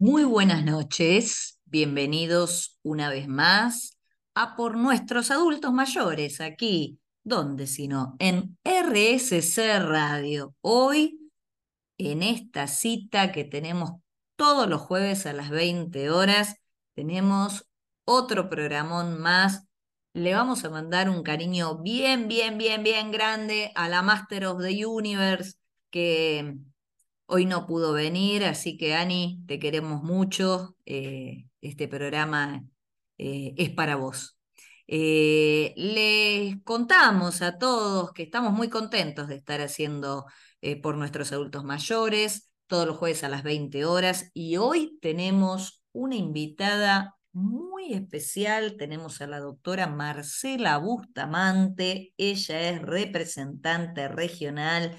Muy buenas noches, bienvenidos una vez más a Por Nuestros Adultos Mayores, aquí, ¿dónde sino? En RSC Radio. Hoy, en esta cita que tenemos todos los jueves a las 20 horas, tenemos otro programón más. Le vamos a mandar un cariño bien, bien, bien, bien grande a la Master of the Universe que Hoy no pudo venir, así que Ani, te queremos mucho. Eh, este programa eh, es para vos. Eh, les contamos a todos que estamos muy contentos de estar haciendo por nuestros adultos mayores todos los jueves a las 20 horas y hoy tenemos una invitada muy especial. Tenemos a la doctora Marcela Bustamante. Ella es representante regional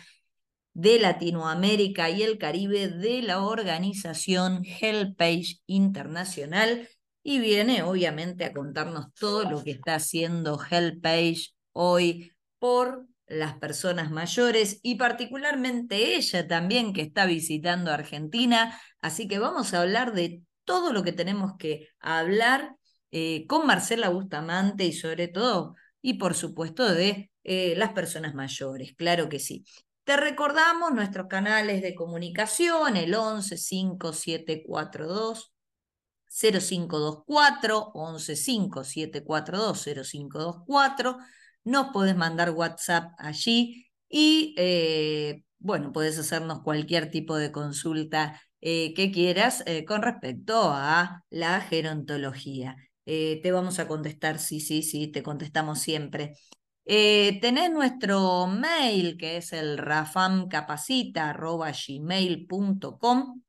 de Latinoamérica y el Caribe de la organización Helpage Internacional y viene obviamente a contarnos todo lo que está haciendo Helpage hoy por las personas mayores y particularmente ella también que está visitando Argentina. Así que vamos a hablar de todo lo que tenemos que hablar eh, con Marcela Bustamante y sobre todo, y por supuesto, de eh, las personas mayores, claro que sí. Te recordamos nuestros canales de comunicación, el 11 5742 0524, 11 5742 0524. Nos podés mandar WhatsApp allí y, eh, bueno, podés hacernos cualquier tipo de consulta eh, que quieras eh, con respecto a la gerontología. te vamos a contestar, sí, sí, sí, te contestamos siempre. Eh, tenés nuestro mail que es el rafamcapacita.gmail.com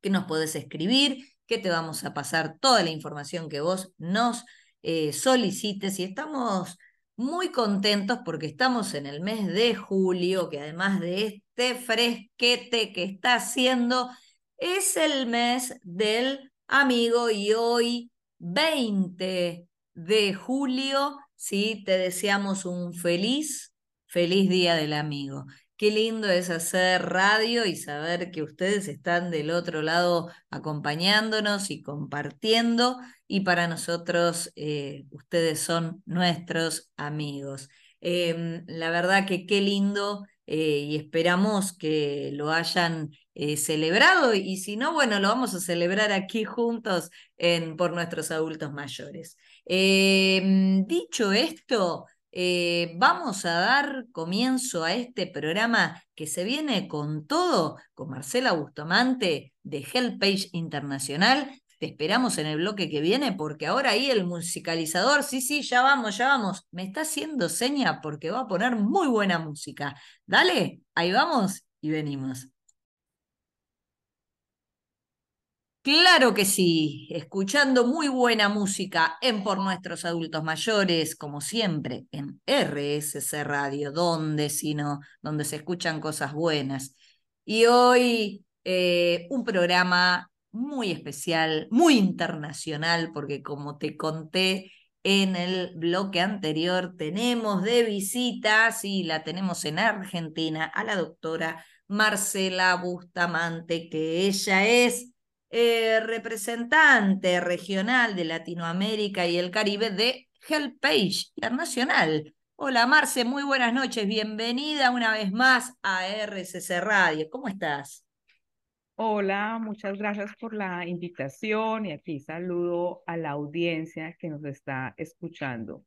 que nos podés escribir, que te vamos a pasar toda la información que vos nos eh, solicites. Y estamos muy contentos porque estamos en el mes de julio, que además de este fresquete que está haciendo, es el mes del amigo. Y hoy 20 de julio ¿sí? Te deseamos un feliz, feliz día del amigo. Qué lindo es hacer radio y saber que ustedes están del otro lado acompañándonos y compartiendo y para nosotros eh, ustedes son nuestros amigos. Em, la verdad que qué lindo eh, y esperamos que lo hayan eh, celebrado y si no, bueno, lo vamos a celebrar aquí juntos en, por nuestros adultos mayores. Em, dicho esto, eh, vamos a dar comienzo a este programa que se viene con todo, con Marcela Bustamante de Helpage Internacional. Te esperamos en el bloque que viene porque ahora ahí el musicalizador, sí, sí, ya vamos, ya vamos, me está haciendo seña porque va a poner muy buena música. Dale, ahí vamos y venimos. Claro que sí, escuchando muy buena música en Por Nuestros Adultos Mayores, como siempre, en RSC Radio, donde sino, donde se escuchan cosas buenas. Y hoy eh, un programa muy especial, muy internacional, porque como te conté en el bloque anterior, tenemos de visita, sí, la tenemos en Argentina, a la doctora Marcela Bustamante, que ella es eh, representante regional de Latinoamérica y el Caribe de Helpage Internacional. Hola Marce, muy buenas noches, bienvenida una vez más a RCC Radio. ¿Cómo estás? Hola, muchas gracias por la invitación y aquí saludo a la audiencia que nos está escuchando.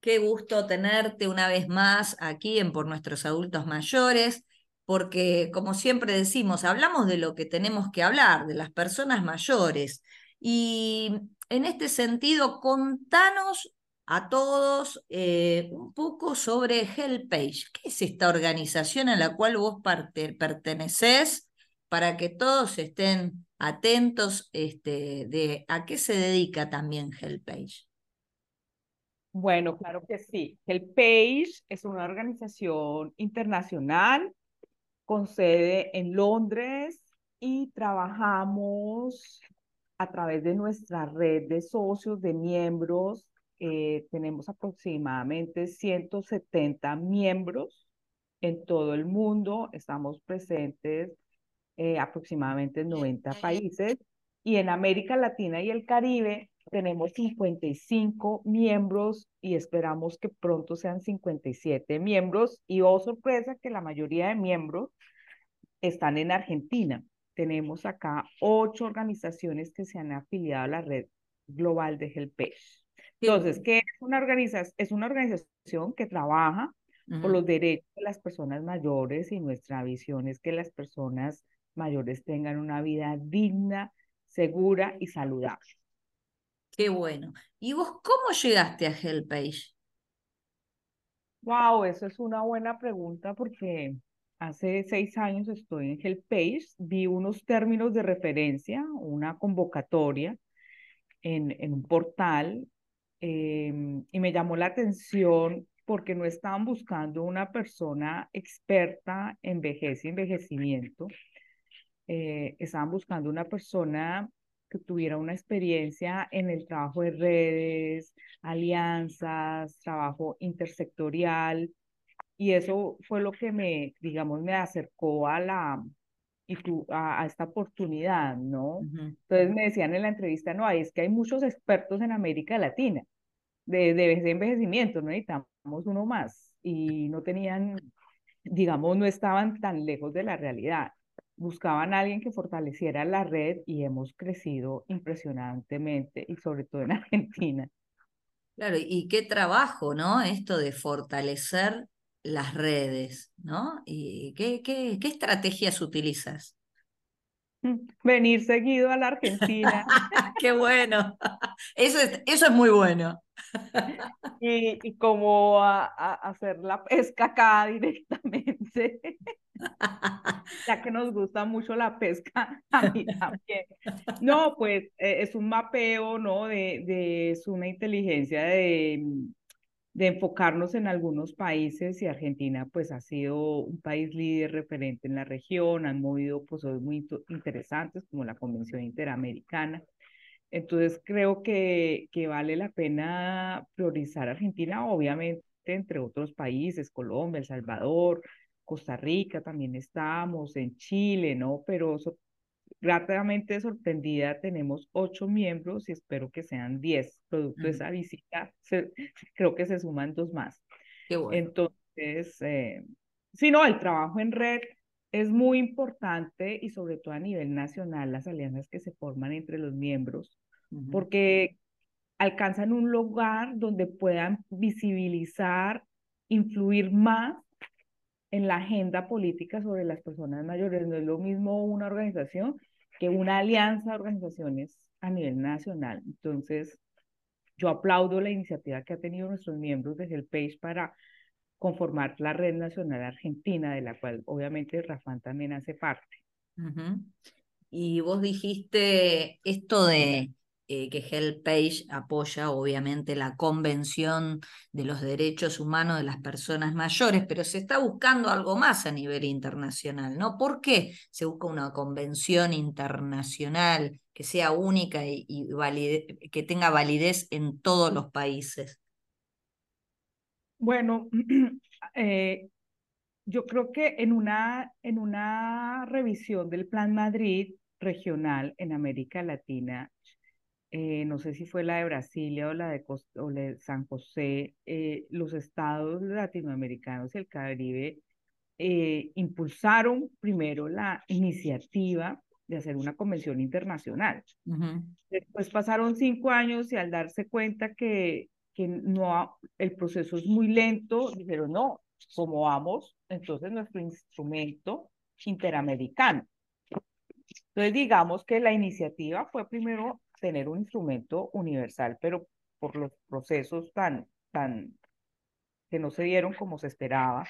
Qué gusto tenerte una vez más aquí en Por Nuestros Adultos Mayores porque como siempre decimos, hablamos de lo que tenemos que hablar, de las personas mayores. Y en este sentido, contanos a todos eh, un poco sobre HelpAge. ¿Qué es esta organización a la cual vos perteneces para que todos estén atentos este, de a qué se dedica también HelpAge? Bueno, claro que sí. HelpAge es una organización internacional con sede en Londres y trabajamos a través de nuestra red de socios, de miembros. Eh, tenemos aproximadamente 170 miembros en todo el mundo. Estamos presentes eh, aproximadamente en 90 países. Y en América Latina y el Caribe tenemos 55 miembros y esperamos que pronto sean 57 miembros. Y oh sorpresa que la mayoría de miembros están en Argentina. Tenemos acá ocho organizaciones que se han afiliado a la red global de HelpAge. Entonces, ¿qué es una organización? Es una organización que trabaja por los derechos de las personas mayores y nuestra visión es que las personas mayores tengan una vida digna, segura y saludable. Qué bueno. ¿Y vos cómo llegaste a HelpAge? Wow, eso es una buena pregunta porque hace seis años estoy en HelpAge, vi unos términos de referencia, una convocatoria en, en un portal em, y me llamó la atención porque no estaban buscando una persona experta en vejez y envejecimiento, eh, estaban buscando una persona que tuviera una experiencia en el trabajo de redes, alianzas, trabajo intersectorial, y eso fue lo que me, digamos, me acercó a la, a, a esta oportunidad, ¿no? Entonces me decían en la entrevista, no, es que hay muchos expertos en América Latina de, de envejecimiento, no necesitamos uno más, y no tenían, digamos, no estaban tan lejos de la realidad buscaban a alguien que fortaleciera la red y hemos crecido impresionantemente y sobre todo en Argentina. Claro, y qué trabajo, ¿no? Esto de fortalecer las redes, ¿no? ¿Y qué, qué, qué estrategias utilizas? Venir seguido a la Argentina. ¡Qué bueno! Eso es, eso es muy bueno. Y, y como a, a hacer la pesca acá directamente ya que nos gusta mucho la pesca, a mí también. No, pues eh, es un mapeo, ¿no? De, de, es una inteligencia de, de enfocarnos en algunos países y Argentina pues ha sido un país líder referente en la región, han movido procesos muy interesantes como la Convención Interamericana. Entonces creo que, que vale la pena priorizar Argentina, obviamente entre otros países, Colombia, El Salvador, Costa Rica también estamos, en Chile, ¿no? Pero gratamente sorprendida, tenemos ocho miembros y espero que sean diez. Producto de esa visita, creo que se suman dos más. Qué bueno. Entonces, eh, sí, no, el trabajo en red es muy importante y sobre todo a nivel nacional, las alianzas que se forman entre los miembros, porque alcanzan un lugar donde puedan visibilizar, influir más en la agenda política sobre las personas mayores. No es lo mismo una organización que una alianza de organizaciones a nivel nacional. Entonces, yo aplaudo la iniciativa que ha tenido nuestros miembros desde el PACE para conformar la Red Nacional Argentina, de la cual obviamente Rafán también hace parte. Y vos dijiste esto de eh, que HelpAge apoya obviamente la Convención de los Derechos Humanos de las Personas Mayores, pero se está buscando algo más a nivel internacional, ¿no? ¿Por qué se busca una convención internacional que sea única y, que tenga validez en todos los países? Bueno, eh, yo creo que en una, en una revisión del Plan Madrid regional en América Latina, eh, no sé si fue la de Brasilia o la de, o de San José, eh, los estados latinoamericanos y el Caribe eh, impulsaron primero la iniciativa de hacer una convención internacional. Después pasaron cinco años y al darse cuenta que, que no, el proceso es muy lento, dijeron, no, como vamos, entonces nuestro instrumento interamericano. Entonces digamos que la iniciativa fue primero tener un instrumento universal, pero por los procesos tan, tan, que no se dieron como se esperaba,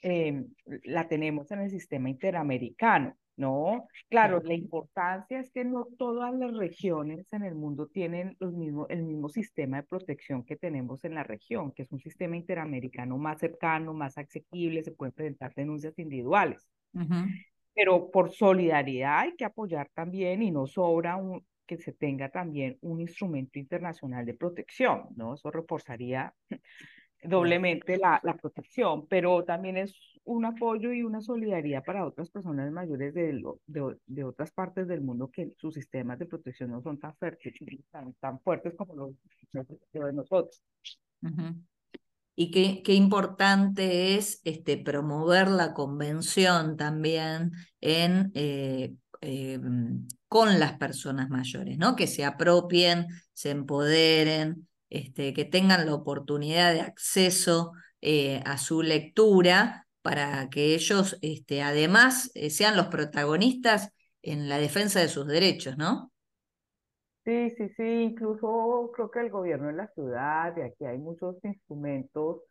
em, la tenemos en el sistema interamericano, ¿no? Claro, la importancia es que no todas las regiones en el mundo tienen los mismos, el mismo sistema de protección que tenemos en la región, que es un sistema interamericano más cercano, más asequible, se pueden presentar denuncias individuales. Pero por solidaridad hay que apoyar también y no sobra un, que se tenga también un instrumento internacional de protección, ¿no? Eso reforzaría doblemente la, la protección, pero también es un apoyo y una solidaridad para otras personas mayores de, lo, de, de, otras partes del mundo que sus sistemas de protección no son tan fuertes, tan, tan fuertes como los de nosotros. Y qué, qué, importante es este, promover la convención también en, eh, eh, con las personas mayores, ¿no? Que se apropien, se empoderen, este, que tengan la oportunidad de acceso eh, a su lectura para que ellos este, además eh, sean los protagonistas en la defensa de sus derechos, ¿no? Sí, sí, sí, incluso creo que el gobierno de la ciudad, de aquí hay muchos instrumentos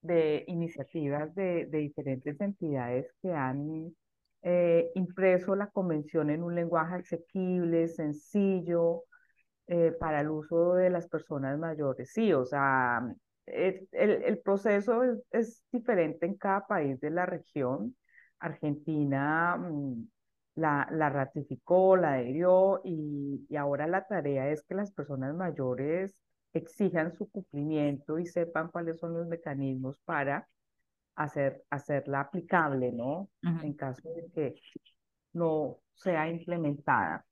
de iniciativas de, de diferentes entidades que han eh, impreso la convención en un lenguaje asequible, sencillo, eh, para el uso de las personas mayores. Sí, o sea, el, el proceso es, es, diferente en cada país de la región. Argentina mm, la, la, ratificó, la adherió y, y ahora la tarea es que las personas mayores exijan su cumplimiento y sepan cuáles son los mecanismos para hacer, hacerla aplicable, ¿no? En caso de que no sea implementada.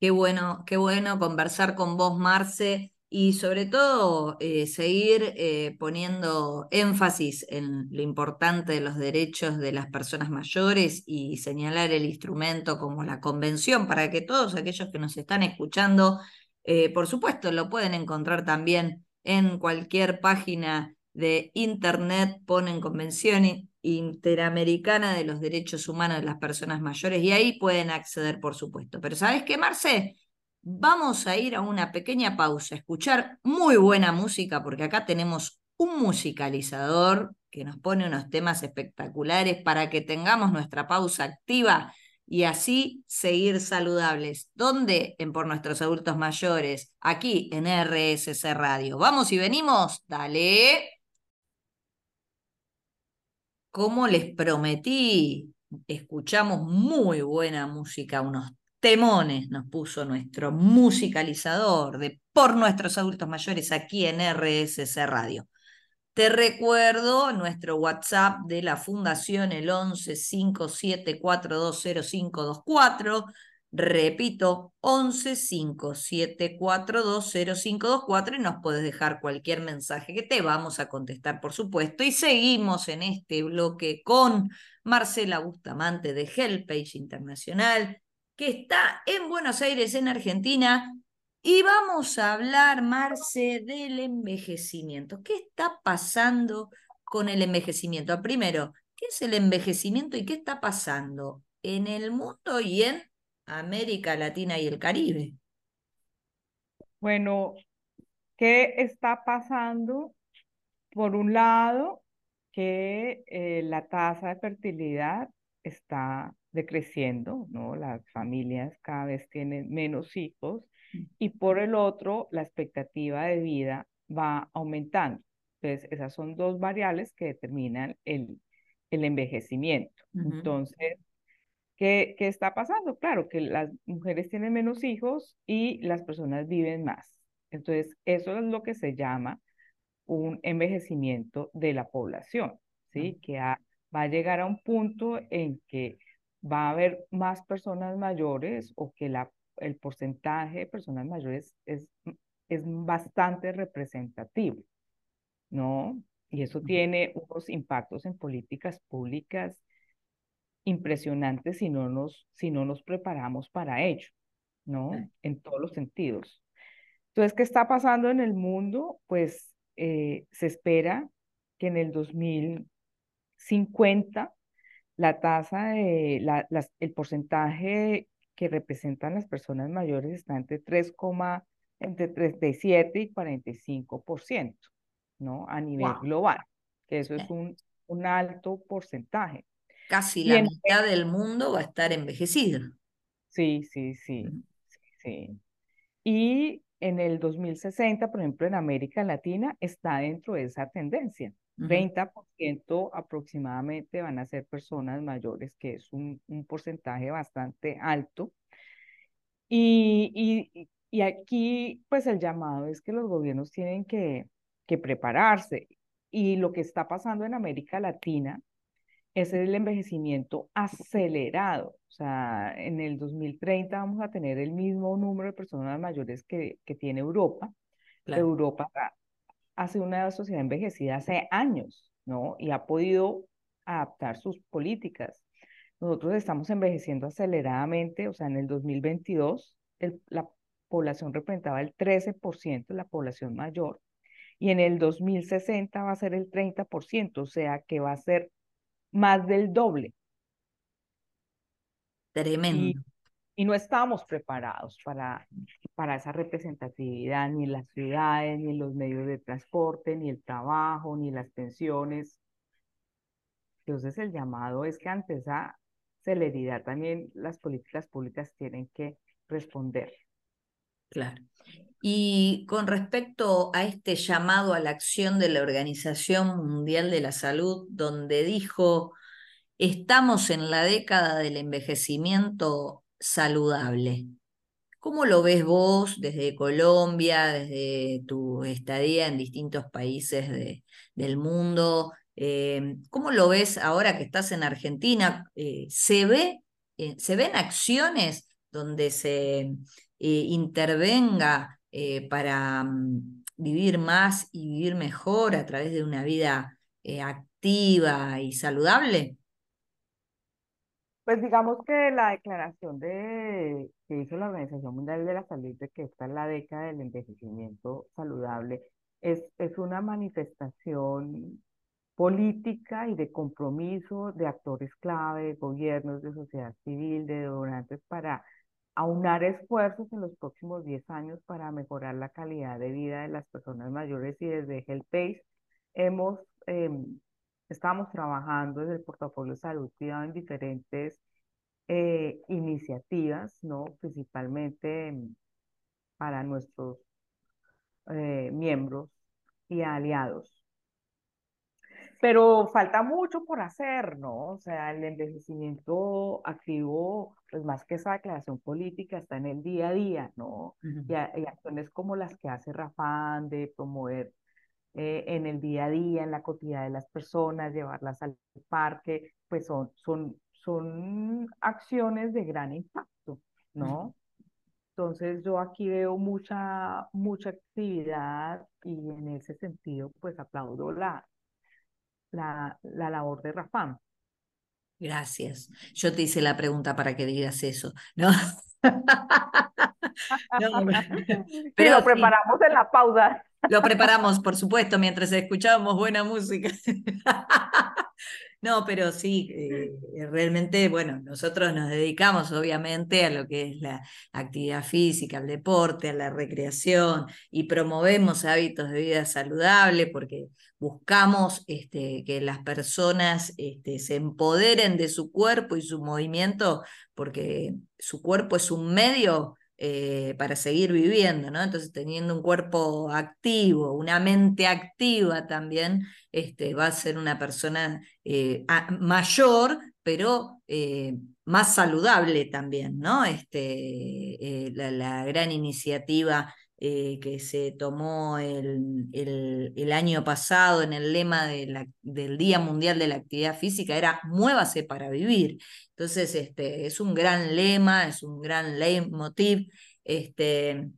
Qué bueno, qué bueno conversar con vos, Marce, y sobre todo eh, seguir eh, poniendo énfasis en lo importante de los derechos de las personas mayores y señalar el instrumento como la convención para que todos aquellos que nos están escuchando, eh, por supuesto, lo pueden encontrar también en cualquier página de Internet, ponen Convención Interamericana de los Derechos Humanos de las Personas Mayores y ahí pueden acceder, por supuesto. Pero ¿sabes qué, Marce? Vamos a ir a una pequeña pausa, escuchar muy buena música, porque acá tenemos un musicalizador que nos pone unos temas espectaculares para que tengamos nuestra pausa activa y así seguir saludables. ¿Dónde? En Por Nuestros Adultos Mayores, aquí en RSC Radio. ¿Vamos y venimos? Dale como les prometí, escuchamos muy buena música, unos temones nos puso nuestro musicalizador de por nuestros adultos mayores aquí en RSC Radio. Te recuerdo nuestro WhatsApp de la Fundación, el 11 57420524. Repito, 11 57420524 y nos puedes dejar cualquier mensaje que te vamos a contestar, por supuesto. Y seguimos en este bloque con Marcela Bustamante de Helpage Internacional, que está en Buenos Aires, en Argentina. Y vamos a hablar, Marce, del envejecimiento. ¿Qué está pasando con el envejecimiento? Primero, ¿qué es el envejecimiento y qué está pasando en el mundo y en América Latina y el Caribe. Bueno, ¿qué está pasando? Por un lado, que eh, la tasa de fertilidad está decreciendo, ¿no? Las familias cada vez tienen menos hijos mm. y por el otro, la expectativa de vida va aumentando. Entonces, esas son dos variables que determinan el, el envejecimiento. Entonces, ¿Qué, ¿Qué, está pasando? Claro, que las mujeres tienen menos hijos y las personas viven más. Entonces, eso es lo que se llama un envejecimiento de la población, ¿sí? Que va a llegar a un punto en que va a haber más personas mayores o que la, el porcentaje de personas mayores es, es bastante representativo, ¿no? Y eso tiene unos impactos en políticas públicas impresionante si no nos, si no nos preparamos para ello, ¿no? En todos los sentidos. Entonces, ¿qué está pasando en el mundo? Pues eh, se espera que en el 2050 la tasa de, la, el porcentaje que representan las personas mayores está entre 3, entre 37 y 45%, ¿no? A nivel global, que eso es un, un alto porcentaje. Casi la mitad del mundo va a estar envejecido. Sí, sí, sí, sí, Y en el 2060, por ejemplo, en América Latina está dentro de esa tendencia. 30% aproximadamente van a ser personas mayores, que es un, un porcentaje bastante alto. Y, y, y, aquí, pues el llamado es que los gobiernos tienen que que prepararse. Y lo que está pasando en América Latina es el envejecimiento acelerado. O sea, en el 2030 vamos a tener el mismo número de personas mayores que, que tiene Europa. Europa ha sido una sociedad envejecida hace años, ¿no? Y ha podido adaptar sus políticas. Nosotros estamos envejeciendo aceleradamente, o sea, en el 2022 la población representaba el 13% de la población mayor y en el 2060 va a ser el 30%, o sea que va a ser más del doble. Tremendo. Y, no estábamos preparados para, para esa representatividad, ni en las ciudades, ni en los medios de transporte, ni el trabajo, ni las pensiones. Entonces el llamado es que ante esa celeridad también las políticas públicas tienen que responder. Claro. Y con respecto a este llamado a la acción de la Organización Mundial de la Salud, donde dijo, estamos en la década del envejecimiento saludable. ¿Cómo lo ves vos desde Colombia, desde tu estadía en distintos países del mundo? Eh, ¿Cómo lo ves ahora que estás en Argentina? Eh, ¿se, ve, eh, ¿Se ven acciones donde se intervenga eh, para mm, vivir más y vivir mejor a través de una vida eh, activa y saludable? Pues digamos que la declaración de, que hizo la Organización Mundial de la Salud de que esta es la década del envejecimiento saludable es, es una manifestación política y de compromiso de actores clave, de gobiernos, de sociedad civil, de donantes para aunar esfuerzos en los próximos 10 años para mejorar la calidad de vida de las personas mayores y desde HealthPace hemos, em, estamos trabajando desde el portafolio de salud cuidado en diferentes eh, iniciativas, ¿no? principalmente em, para nuestros eh, miembros y aliados pero falta mucho por hacer, ¿no? O sea, el envejecimiento activo, pues más que esa declaración política, está en el día a día, ¿no? y, acciones como las que hace Rafán de promover eh, en el día a día, en la cotidianidad de las personas, llevarlas al parque, pues son, son, son acciones de gran impacto, ¿no? Entonces yo aquí veo mucha, mucha actividad y en ese sentido pues aplaudo la, la, labor de Rafam. Gracias. Yo te hice la pregunta para que digas eso, ¿no? pero lo preparamos en la pausa. Lo preparamos, por supuesto, mientras escuchábamos buena música. No, pero sí, eh, realmente, bueno, nosotros nos dedicamos obviamente a lo que es la actividad física, al deporte, a la recreación y promovemos hábitos de vida saludable porque buscamos este, que las personas este, se empoderen de su cuerpo y su movimiento porque su cuerpo es un medio eh, para seguir viviendo, ¿no? Entonces, teniendo un cuerpo activo, una mente activa también, este, va a ser una persona eh, mayor, pero eh, más saludable también, ¿no? Este, la, gran iniciativa que se tomó el, el, año pasado en el lema del Día Mundial de la Actividad Física era muévase para vivir. Entonces, este, es un gran lema, es un gran leitmotiv. Este,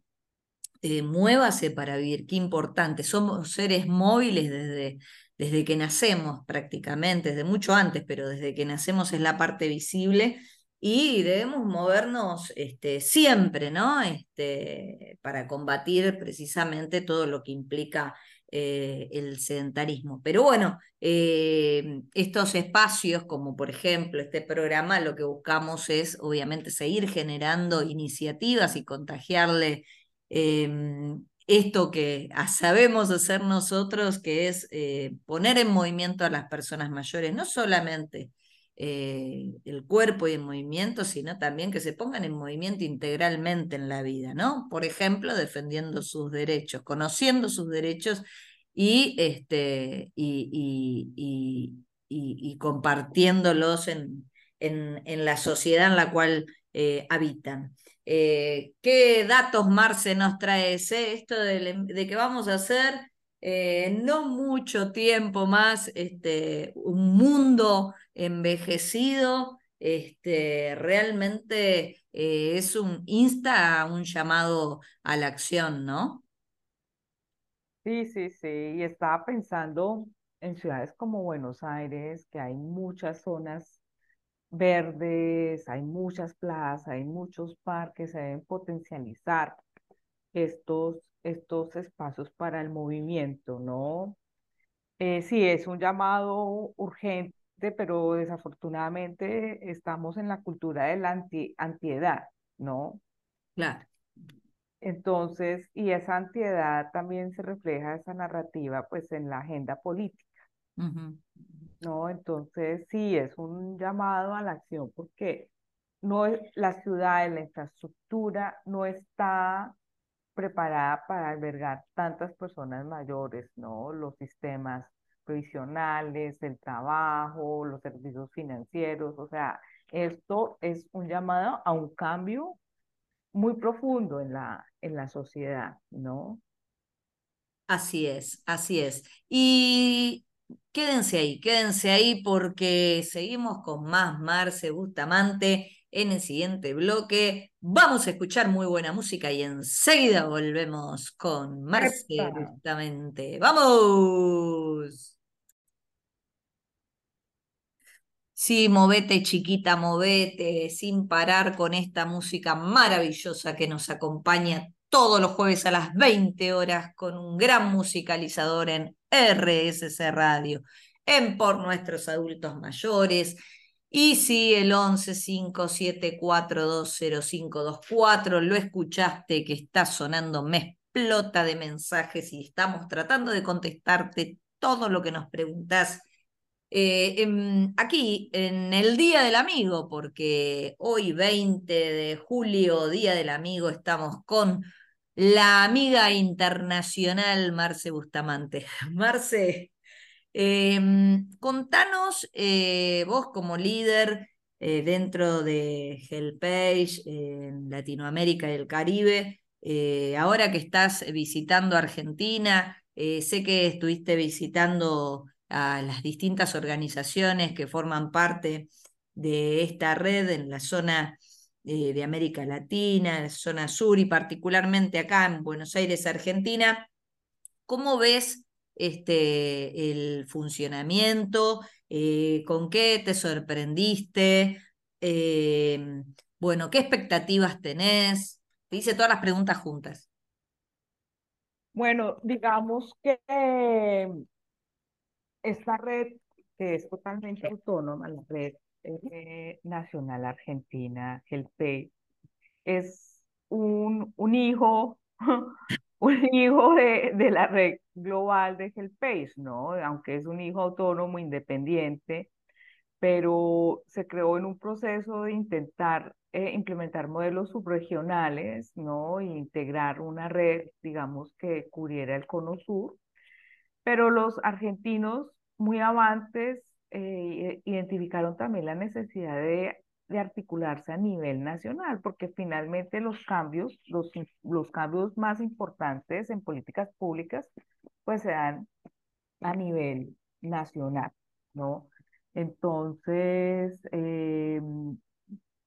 eh, muévase para vivir, qué importante. Somos seres móviles desde, desde que nacemos prácticamente, desde mucho antes, pero desde que nacemos es la parte visible y debemos movernos este, siempre, ¿no? Este, para combatir precisamente todo lo que implica eh, el sedentarismo. Pero bueno, eh, estos espacios, como por ejemplo este programa, lo que buscamos es obviamente seguir generando iniciativas y contagiarle em, esto que sabemos hacer nosotros, que es eh, poner en movimiento a las personas mayores, no solamente el cuerpo y el movimiento, sino también que se pongan en movimiento integralmente en la vida, ¿no? Por ejemplo, defendiendo sus derechos, conociendo sus derechos y, este, y, y, compartiéndolos en, en, la sociedad en la cual eh, habitan. Eh, ¿Qué datos, Marce, nos trae? Esto de, de, que vamos a hacer eh, no mucho tiempo más, este, un mundo envejecido, este, realmente eh, es un insta, un llamado a la acción, ¿no? Sí, sí, sí. Y estaba pensando en ciudades como Buenos Aires, que hay muchas zonas verdes, hay muchas plazas, hay muchos parques, se deben potencializar estos, estos espacios para el movimiento, ¿no? Eh, sí, es un llamado urgente, pero desafortunadamente estamos en la cultura de la anti, antiedad, ¿no? Claro. Entonces, y esa antiedad también se refleja esa narrativa pues en la agenda política. ¿no? Entonces, sí, es un llamado a la acción porque no es, la ciudad, la infraestructura no está preparada para albergar tantas personas mayores, ¿no? Los sistemas provisionales, el trabajo, los servicios financieros, o sea, esto es un llamado a un cambio muy profundo en la, en la sociedad, ¿no? Así es, así es. Y quédense ahí, quédense ahí porque seguimos con más Marce Bustamante en el siguiente bloque. Vamos a escuchar muy buena música y enseguida volvemos con Marce. Bustamante. ¡Vamos! Sí, movete chiquita, movete, sin parar con esta música maravillosa que nos acompaña todos los jueves a las 20 horas con un gran musicalizador en RSC Radio, en Por Nuestros Adultos Mayores. Y sí, el 1157420524, lo escuchaste que está sonando, me explota de mensajes y estamos tratando de contestarte todo lo que nos preguntás eh, en- aquí en el Día del Amigo, porque hoy 20 de julio, Día del Amigo, estamos con la amiga internacional Marce Bustamante. Marce, eh, contanos eh, vos como líder eh, dentro de Helpage en Latinoamérica y el Caribe, ahora que estás visitando Argentina, sé que estuviste visitando a las distintas organizaciones que forman parte de esta red en la zona eh, de América Latina, en la zona sur y particularmente acá en Buenos Aires, Argentina. ¿Cómo ves este, el funcionamiento? Eh, ¿con qué te sorprendiste? Eh, bueno, ¿qué expectativas tenés? Te hice todas las preguntas juntas. Bueno, digamos que esta red que es totalmente autónoma, la red eh, nacional argentina, GELPE, es un, un hijo, un hijo de, de la red global de HelpAge, ¿no? Aunque es un hijo autónomo, independiente, pero se creó en un proceso de intentar eh, implementar modelos subregionales, ¿no? E integrar una red, digamos, que cubriera el cono sur pero los argentinos muy avantes eh, identificaron también la necesidad de, de articularse a nivel nacional, porque finalmente los cambios, los, los cambios más importantes en políticas públicas, pues se dan a nivel nacional, ¿no? Entonces, eh,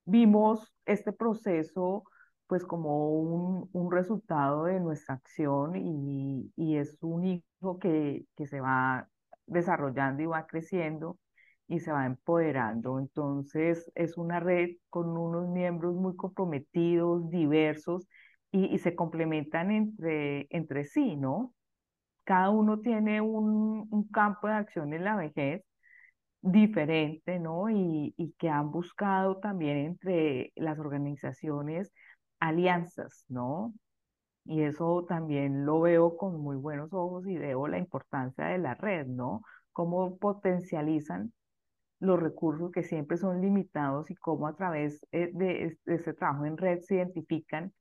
vimos este proceso pues como un, un resultado de nuestra acción y, y es un hijo que, que se va desarrollando y va creciendo y se va empoderando. Entonces es una red con unos miembros muy comprometidos, diversos y, y se complementan entre, entre sí, ¿no? Cada uno tiene un, un campo de acción en la vejez diferente, ¿no? Y, y que han buscado también entre las organizaciones alianzas, ¿no? Y eso también lo veo con muy buenos ojos y veo la importancia de la red, ¿no? Cómo potencializan los recursos que siempre son limitados y cómo a través eh, de, es- de ese trabajo en red se identifican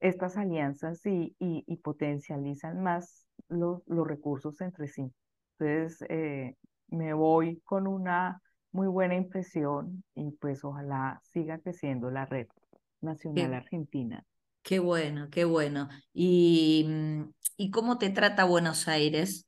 estas alianzas y, potencializan más los, los recursos entre sí. Entonces, eh, me voy con una muy buena impresión y pues ojalá siga creciendo la red nacional Qué, argentina. Qué bueno, qué bueno. ¿Y, mm, ¿y cómo te trata Buenos Aires?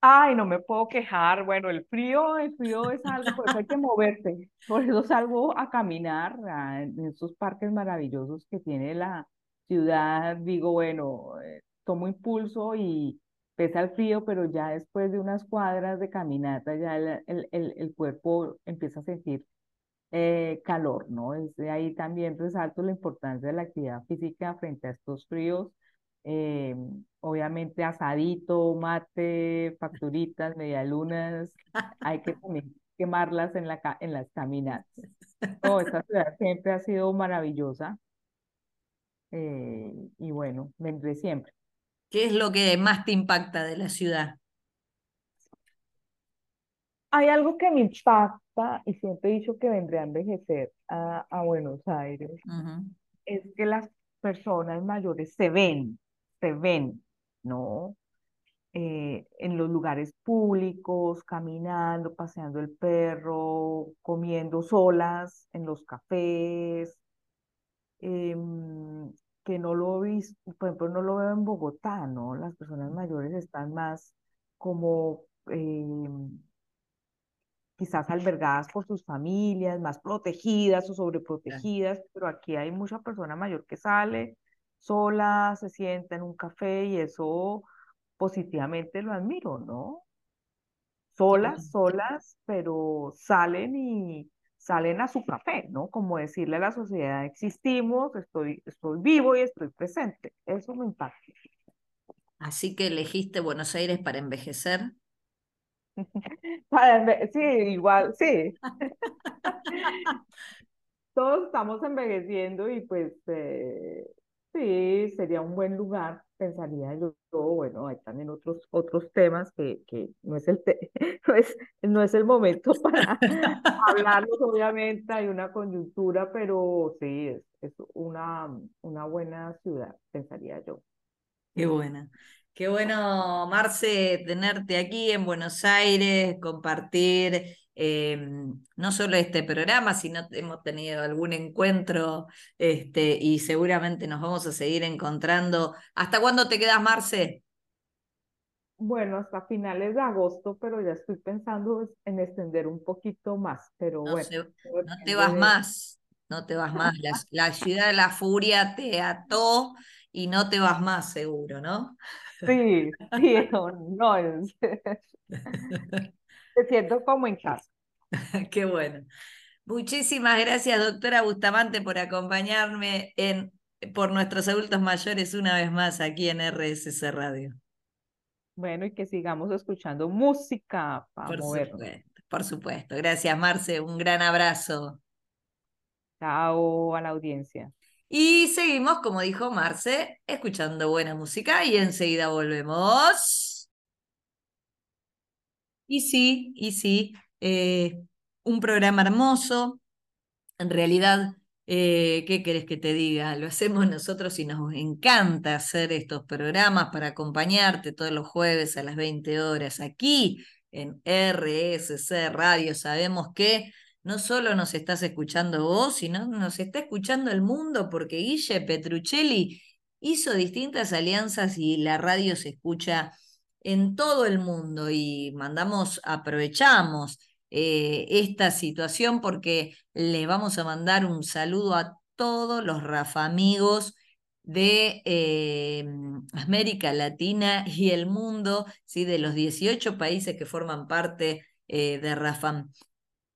Ay, no me puedo quejar. Bueno, el frío, el frío es algo, por eso hay que moverse. Por eso salgo a caminar a- en esos parques maravillosos que tiene la ciudad. Digo, bueno, eh, tomo impulso y pesa el frío, pero ya después de unas cuadras de caminata, ya el, el, el- el cuerpo empieza a sentir eh, calor, ¿no? Es de ahí también resalto la importancia de la actividad física frente a estos fríos. Eh, obviamente asadito, mate, facturitas, medialunas, hay que también quemarlas en la, en las caminatas. No, esta ciudad siempre ha sido maravillosa eh, y bueno, vendré siempre. ¿Qué es lo que más te impacta de la ciudad? Hay algo que me impacta y siempre he dicho que vendré a envejecer a, a Buenos Aires es que las personas mayores se ven, se ven, ¿no? Eh, en los lugares públicos, caminando, paseando el perro, comiendo solas en los cafés, em, que no lo he visto, por ejemplo, no lo veo en Bogotá, ¿no? Las personas mayores están más como em, quizás albergadas por sus familias, más protegidas o sobreprotegidas, pero aquí hay mucha persona mayor que sale sola, se sienta en un café y eso positivamente lo admiro, ¿no? Solas, solas, pero salen y salen a su café, ¿no? Como decirle a la sociedad, existimos, estoy, estoy vivo y estoy presente. Eso me impacta. Así que elegiste Buenos Aires para envejecer. Sí, igual, sí. todos estamos envejeciendo y pues eh, sí, sería un buen lugar, pensaría yo. Bueno, hay también otros, otros temas que, que no es el te- no es, no es el momento para hablarlos, obviamente, hay una coyuntura, pero sí, es, es una, una buena ciudad, pensaría yo. Qué buena. Qué bueno, Marce, tenerte aquí en Buenos Aires, compartir eh, no solo este programa, sino hemos tenido algún encuentro este, y seguramente nos vamos a seguir encontrando. ¿Hasta cuándo te quedas, Marce? Bueno, hasta finales de agosto, pero ya estoy pensando en extender un poquito más, pero No bueno, se- no te vas de más, no te vas más. La, la ciudad de la furia te ató y no te vas más, seguro, ¿no? Sí, sí, no, no, es- siento como en casa. Qué bueno. Muchísimas gracias, doctora Bustamante, por acompañarme en por nuestros adultos mayores una vez más aquí en RSC Radio. Bueno, y que sigamos escuchando música para Por movernos. supuesto, por supuesto. Gracias, Marce. Un gran abrazo. Chao a la audiencia. Y seguimos, como dijo Marce, escuchando buena música y enseguida volvemos. Y sí, y sí, eh, un programa hermoso. En realidad, eh, ¿qué querés que te diga? Lo hacemos nosotros y nos encanta hacer estos programas para acompañarte todos los jueves a las 20 horas aquí en RSC Radio. Sabemos que no solo nos estás escuchando vos, sino nos está escuchando el mundo porque Guille Petruccelli hizo distintas alianzas y la radio se escucha en todo el mundo y mandamos, aprovechamos eh, esta situación porque le vamos a mandar un saludo a todos los Rafa amigos de eh, América Latina y el mundo, ¿sí? de los 18 países que forman parte eh, de Rafam.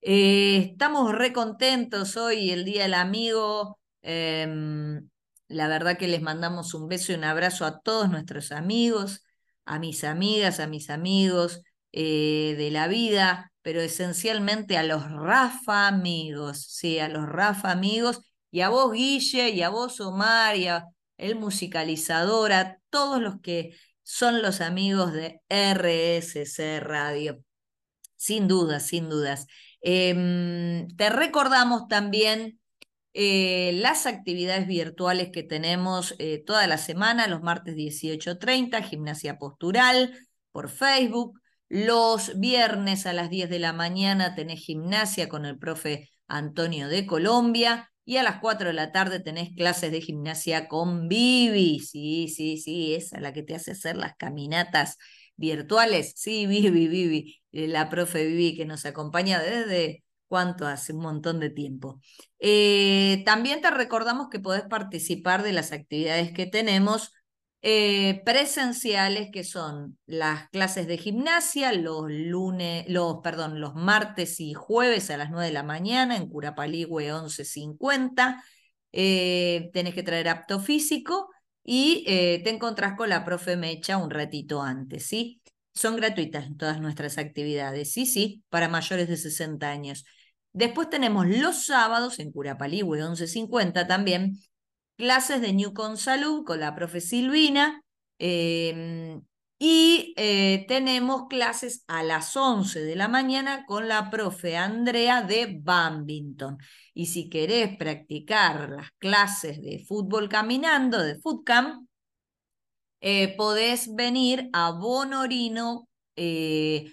Eh, estamos re contentos hoy, el Día del Amigo. em, la verdad que les mandamos un beso y un abrazo a todos nuestros amigos, a mis amigas, a mis amigos eh, de la vida, pero esencialmente a los Rafa amigos, sí, a los Rafa amigos, y a vos, Guille, y a vos, Omar, y a el musicalizador, a todos los que son los amigos de RSC Radio. Sin dudas, sin dudas. Em, te recordamos también eh, las actividades virtuales que tenemos eh, toda la semana, los martes 18.30, gimnasia postural por Facebook. Los viernes a las 10 de la mañana tenés gimnasia con el profe Antonio de Colombia. Y a las 4 de la tarde tenés clases de gimnasia con Vivi. Sí, sí, sí, esa es la que te hace hacer las caminatas virtuales. Sí, Vivi, Vivi, eh, la profe Vivi que nos acompaña desde cuánto hace, un montón de tiempo. Eh, también te recordamos que podés participar de las actividades que tenemos eh, presenciales, que son las clases de gimnasia, los lunes, los, perdón, los martes y jueves a las 9 de la mañana en Curapaligüe 1150. Eh, tenés que traer apto físico y eh, te encontrás con la profe Mecha un ratito antes, ¿sí? Son gratuitas todas nuestras actividades, sí, sí, para mayores de 60 años. Después tenemos los sábados en Curapaligüe 1150 también, clases de New Con Salud con la profe Silvina. Em, y eh, tenemos clases a las 11 de la mañana con la profe Andrea de Bambington. Y si querés practicar las clases de fútbol caminando, de Footcamp, eh, podés venir a Bonorino eh,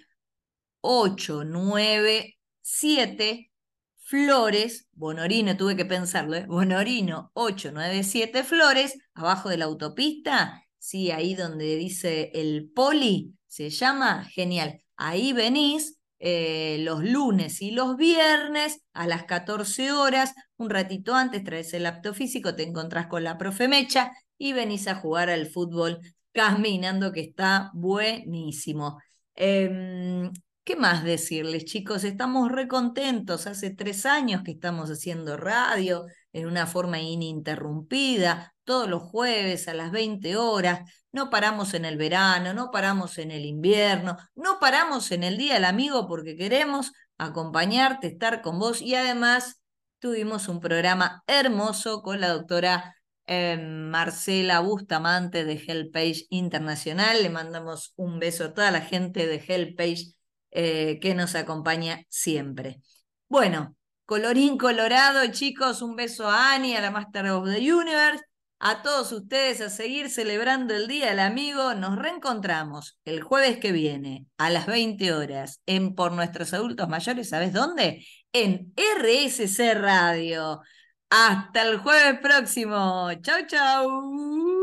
897 Flores, Bonorino, tuve que pensarlo, ¿eh? Bonorino 897 Flores, abajo de la autopista, sí, ahí donde dice el poli, se llama, genial. Ahí venís eh, los lunes y los viernes a las 14 horas, un ratito antes traes el apto físico, te encontrás con la profe Mecha y venís a jugar al fútbol caminando, que está buenísimo. Em, ¿Qué más decirles, chicos? Estamos recontentos. Hace tres años que estamos haciendo radio en una forma ininterrumpida, todos los jueves a las 20 horas. No paramos en el verano, no paramos en el invierno, no paramos en el Día del Amigo porque queremos acompañarte, estar con vos y además tuvimos un programa hermoso con la doctora eh, Marcela Bustamante de Hellpage Internacional. Le mandamos un beso a toda la gente de Hellpage eh, que nos acompaña siempre. Bueno, colorín colorado, chicos, un beso a Annie, a la Master of the Universe, a todos ustedes a seguir celebrando el Día del Amigo. Nos reencontramos el jueves que viene a las 20 horas en Por Nuestros Adultos Mayores, ¿sabes dónde? En RSC Radio. Hasta el jueves próximo. Chau, chau.